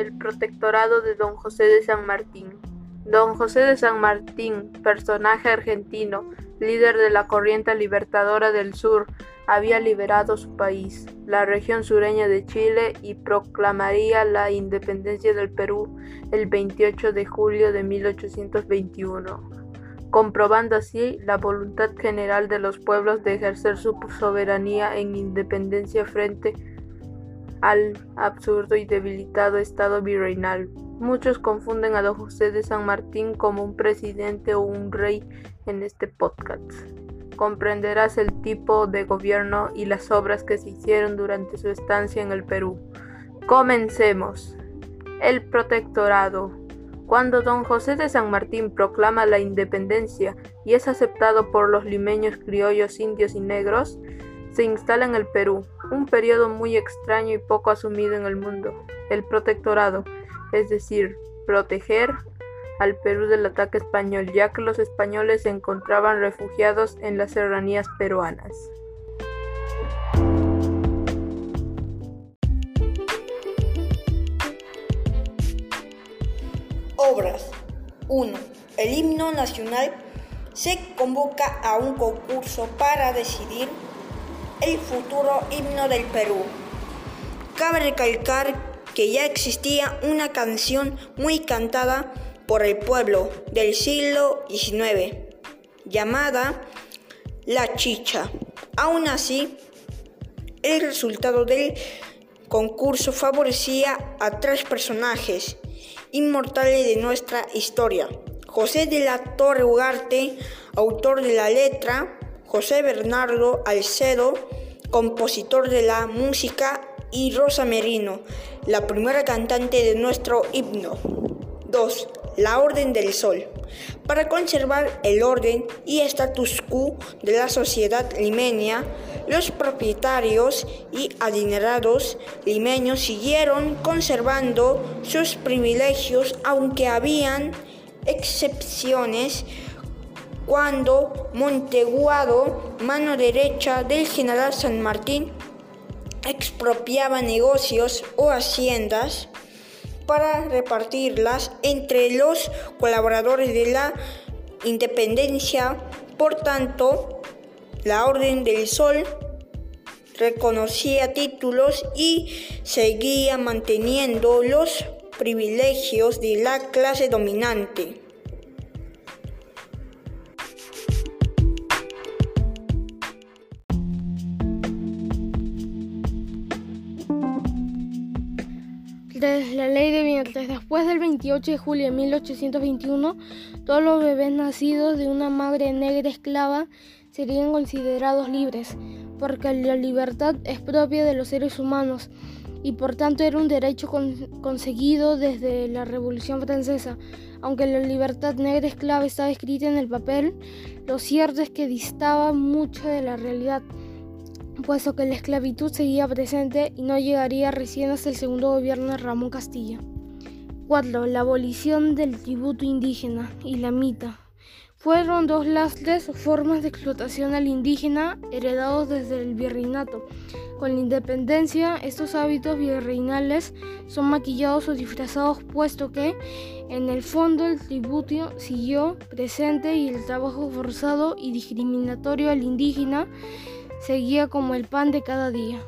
El protectorado de Don José de San Martín. Don José de San Martín, personaje argentino, líder de la corriente libertadora del sur, había liberado su país, la región sureña de Chile, y proclamaría la independencia del Perú el 28 de julio de 1821, comprobando así la voluntad general de los pueblos de ejercer su soberanía en independencia frente al absurdo y debilitado estado virreinal. Muchos confunden a don José de San Martín como un presidente o un rey en este podcast. Comprenderás el tipo de gobierno y las obras que se hicieron durante su estancia en el Perú. Comencemos. El protectorado. Cuando don José de San Martín proclama la independencia y es aceptado por los limeños criollos indios y negros, se instala en el Perú, un periodo muy extraño y poco asumido en el mundo, el protectorado es decir, proteger al Perú del ataque español, ya que los españoles se encontraban refugiados en las serranías peruanas. Obras 1. El himno nacional se convoca a un concurso para decidir el futuro himno del Perú. Cabe recalcar que ya existía una canción muy cantada por el pueblo del siglo XIX, llamada La Chicha. Aún así, el resultado del concurso favorecía a tres personajes inmortales de nuestra historia. José de la Torre Ugarte, autor de la letra, José Bernardo Alcedo, compositor de la música y Rosa Merino, la primera cantante de nuestro himno. 2. La Orden del Sol. Para conservar el orden y status quo de la sociedad limeña, los propietarios y adinerados limeños siguieron conservando sus privilegios, aunque habían excepciones cuando Monteguado, mano derecha del general San Martín, expropiaba negocios o haciendas para repartirlas entre los colaboradores de la independencia. Por tanto, la Orden del Sol reconocía títulos y seguía manteniendo los privilegios de la clase dominante. La ley de vientres. Después del 28 de julio de 1821, todos los bebés nacidos de una madre negra esclava serían considerados libres, porque la libertad es propia de los seres humanos y por tanto era un derecho conseguido desde la Revolución Francesa. Aunque la libertad negra esclava estaba escrita en el papel, lo cierto es que distaba mucho de la realidad puesto que la esclavitud seguía presente y no llegaría recién hasta el segundo gobierno de Ramón Castilla. 4. La abolición del tributo indígena y la mita. Fueron dos lastres o formas de explotación al indígena heredados desde el virreinato. Con la independencia, estos hábitos virreinales son maquillados o disfrazados, puesto que, en el fondo, el tributo siguió presente y el trabajo forzado y discriminatorio al indígena seguía como el pan de cada día.